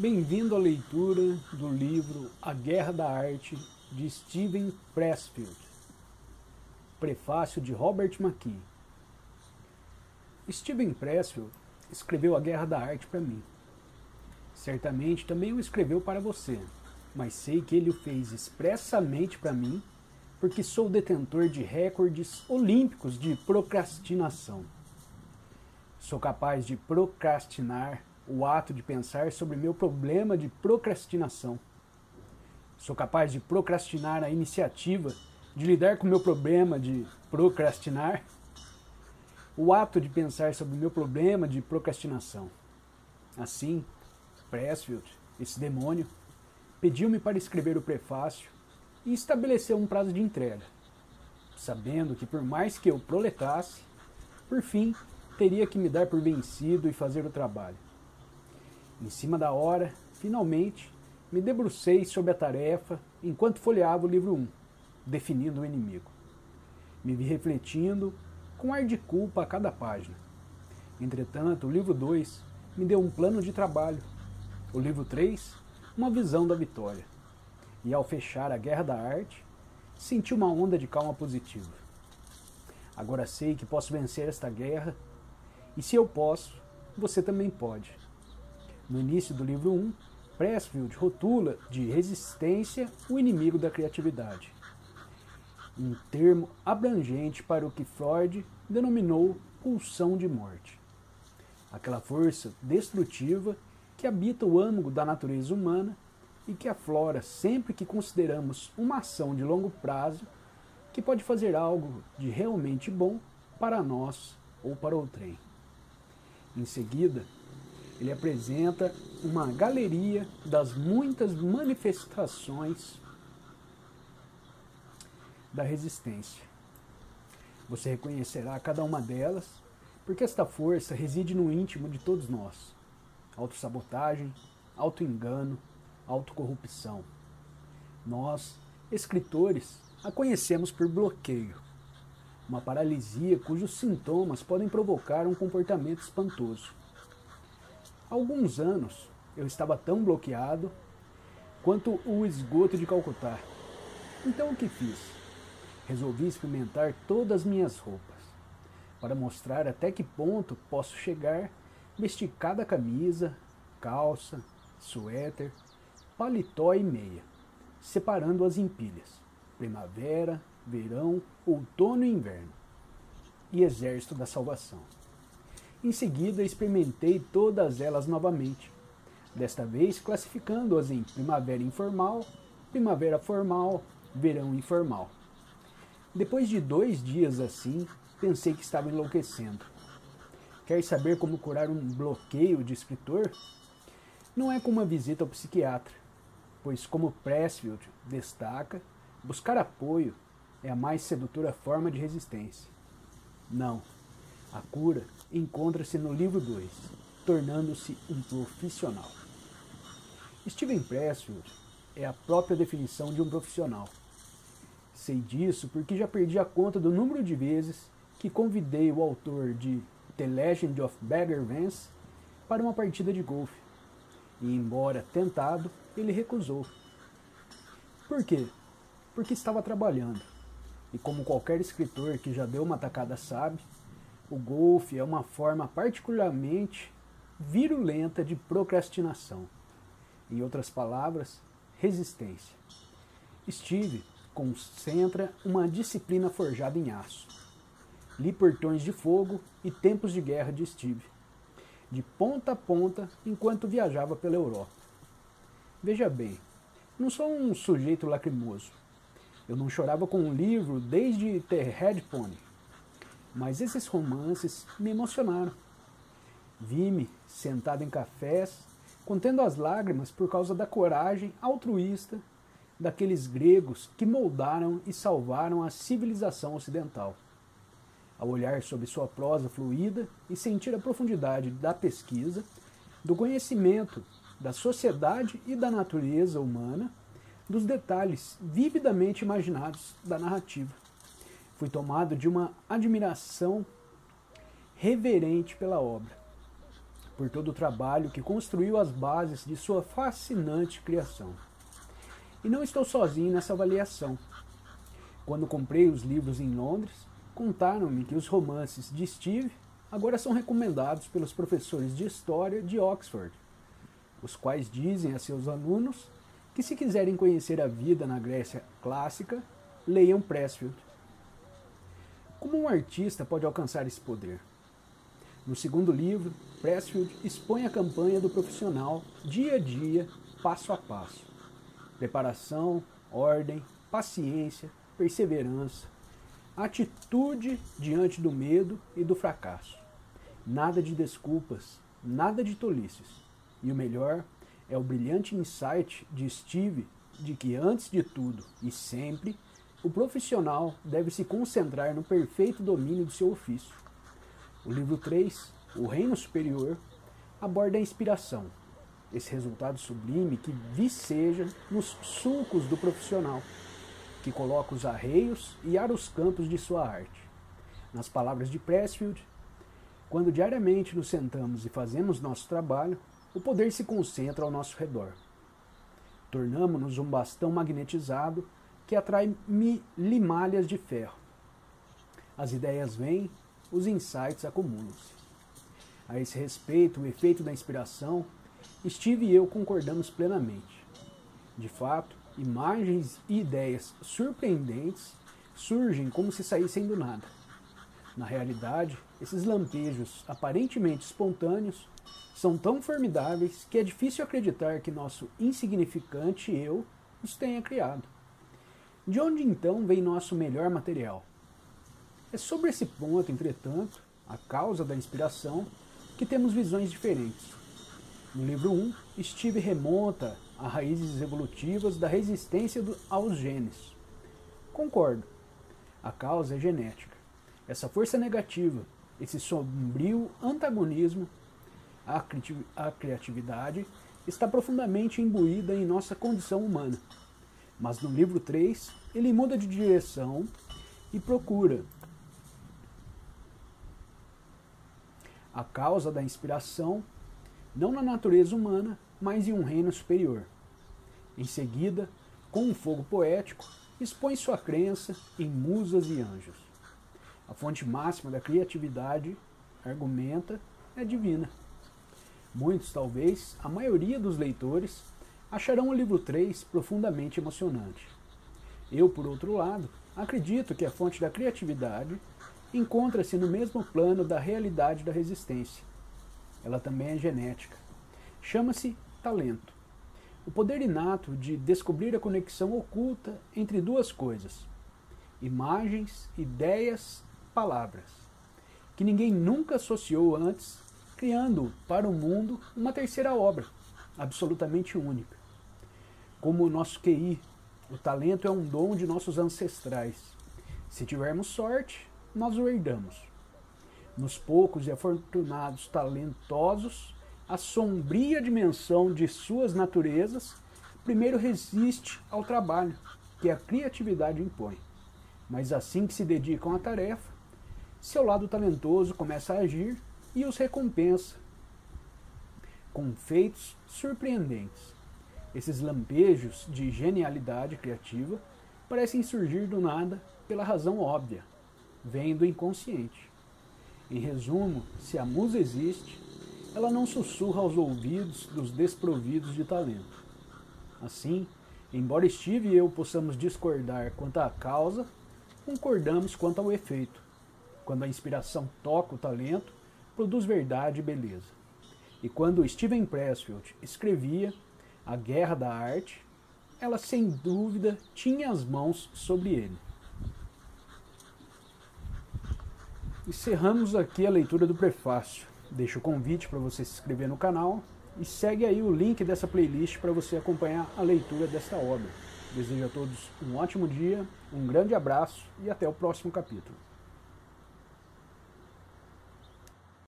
Bem-vindo à leitura do livro A Guerra da Arte de Steven Pressfield. Prefácio de Robert McKee. Steven Pressfield escreveu A Guerra da Arte para mim. Certamente também o escreveu para você, mas sei que ele o fez expressamente para mim porque sou detentor de recordes olímpicos de procrastinação. Sou capaz de procrastinar o ato de pensar sobre meu problema de procrastinação. Sou capaz de procrastinar a iniciativa de lidar com meu problema de procrastinar. O ato de pensar sobre meu problema de procrastinação. Assim, Pressfield, esse demônio, pediu-me para escrever o prefácio e estabeleceu um prazo de entrega, sabendo que por mais que eu proletasse, por fim teria que me dar por vencido e fazer o trabalho. Em cima da hora, finalmente, me debrucei sobre a tarefa enquanto folheava o livro 1, definindo o inimigo. Me vi refletindo com ar de culpa a cada página. Entretanto, o livro 2 me deu um plano de trabalho. O livro 3, uma visão da vitória. E ao fechar a Guerra da Arte, senti uma onda de calma positiva. Agora sei que posso vencer esta guerra, e se eu posso, você também pode. No início do livro 1, Pressfield rotula de resistência o inimigo da criatividade, um termo abrangente para o que Freud denominou pulsão de morte. Aquela força destrutiva que habita o âmago da natureza humana e que aflora sempre que consideramos uma ação de longo prazo que pode fazer algo de realmente bom para nós ou para o trem. Em seguida, ele apresenta uma galeria das muitas manifestações da resistência. Você reconhecerá cada uma delas, porque esta força reside no íntimo de todos nós. Autossabotagem, autoengano, autocorrupção. Nós, escritores, a conhecemos por bloqueio, uma paralisia cujos sintomas podem provocar um comportamento espantoso. Alguns anos eu estava tão bloqueado quanto o esgoto de Calcutá. Então o que fiz? Resolvi experimentar todas as minhas roupas, para mostrar até que ponto posso chegar, vestir cada camisa, calça, suéter, paletó e meia, separando-as em pilhas: primavera, verão, outono e inverno, e exército da salvação. Em seguida, experimentei todas elas novamente, desta vez classificando-as em primavera informal, primavera formal, verão informal. Depois de dois dias assim, pensei que estava enlouquecendo. Quer saber como curar um bloqueio de escritor? Não é com uma visita ao psiquiatra, pois, como Pressfield destaca, buscar apoio é a mais sedutora forma de resistência. Não, a cura encontra-se no livro 2, tornando-se um profissional. Steven Pressfield é a própria definição de um profissional. Sei disso porque já perdi a conta do número de vezes que convidei o autor de The Legend of Bagger Vance para uma partida de golfe. E, embora tentado, ele recusou. Por quê? Porque estava trabalhando. E como qualquer escritor que já deu uma tacada sabe, o golfe é uma forma particularmente virulenta de procrastinação. Em outras palavras, resistência. Steve concentra uma disciplina forjada em aço. Li Portões de Fogo e Tempos de Guerra de Steve, de ponta a ponta enquanto viajava pela Europa. Veja bem, não sou um sujeito lacrimoso. Eu não chorava com um livro desde The Red Pony mas esses romances me emocionaram. Vi-me sentado em cafés, contendo as lágrimas por causa da coragem altruísta daqueles gregos que moldaram e salvaram a civilização ocidental. Ao olhar sobre sua prosa fluida e sentir a profundidade da pesquisa, do conhecimento da sociedade e da natureza humana, dos detalhes vividamente imaginados da narrativa. Fui tomado de uma admiração reverente pela obra. por todo o trabalho que construiu as bases de sua fascinante criação. E não estou sozinho nessa avaliação. Quando comprei os livros em Londres, contaram-me que os romances de Steve agora são recomendados pelos professores de história de Oxford, os quais dizem a seus alunos que se quiserem conhecer a vida na Grécia clássica, leiam Pressfield. Como um artista pode alcançar esse poder? No segundo livro, Pressfield expõe a campanha do profissional dia a dia, passo a passo. Preparação, ordem, paciência, perseverança, atitude diante do medo e do fracasso. Nada de desculpas, nada de tolices. E o melhor é o brilhante insight de Steve de que, antes de tudo e sempre, o profissional deve se concentrar no perfeito domínio do seu ofício o livro 3, O Reino Superior, aborda a inspiração, esse resultado sublime que viceja nos sulcos do profissional, que coloca os arreios e ara os campos de sua arte. Nas palavras de Pressfield, quando diariamente nos sentamos e fazemos nosso trabalho, o poder se concentra ao nosso redor. Tornamos-nos um bastão magnetizado que atrai limalhas de ferro. As ideias vêm os insights acumulam-se. A esse respeito, o efeito da inspiração, Steve e eu concordamos plenamente. De fato, imagens e ideias surpreendentes surgem como se saíssem do nada. Na realidade, esses lampejos aparentemente espontâneos são tão formidáveis que é difícil acreditar que nosso insignificante eu os tenha criado. De onde então vem nosso melhor material? É sobre esse ponto, entretanto, a causa da inspiração, que temos visões diferentes. No livro 1, Steve remonta a raízes evolutivas da resistência aos genes. Concordo. A causa é genética. Essa força negativa, esse sombrio antagonismo à criatividade, está profundamente imbuída em nossa condição humana. Mas no livro 3, ele muda de direção e procura, a causa da inspiração, não na natureza humana, mas em um reino superior. Em seguida, com um fogo poético, expõe sua crença em musas e anjos. A fonte máxima da criatividade, argumenta, é divina. Muitos, talvez, a maioria dos leitores, acharão o livro 3 profundamente emocionante. Eu, por outro lado, acredito que a fonte da criatividade encontra-se no mesmo plano da realidade da resistência. Ela também é genética. Chama-se talento. O poder inato de descobrir a conexão oculta entre duas coisas: imagens, ideias, palavras, que ninguém nunca associou antes, criando para o mundo uma terceira obra, absolutamente única. Como o nosso QI, o talento é um dom de nossos ancestrais. Se tivermos sorte, nós o herdamos. Nos poucos e afortunados talentosos, a sombria dimensão de suas naturezas primeiro resiste ao trabalho que a criatividade impõe. Mas assim que se dedicam à tarefa, seu lado talentoso começa a agir e os recompensa com feitos surpreendentes. Esses lampejos de genialidade criativa parecem surgir do nada pela razão óbvia, vem do inconsciente. Em resumo, se a musa existe, ela não sussurra aos ouvidos dos desprovidos de talento. Assim, embora Steve e eu possamos discordar quanto à causa, concordamos quanto ao efeito. Quando a inspiração toca o talento, produz verdade e beleza. E quando Steven Pressfield escrevia A Guerra da Arte, ela sem dúvida tinha as mãos sobre ele. Encerramos aqui a leitura do prefácio. Deixo o convite para você se inscrever no canal e segue aí o link dessa playlist para você acompanhar a leitura desta obra. Desejo a todos um ótimo dia, um grande abraço e até o próximo capítulo.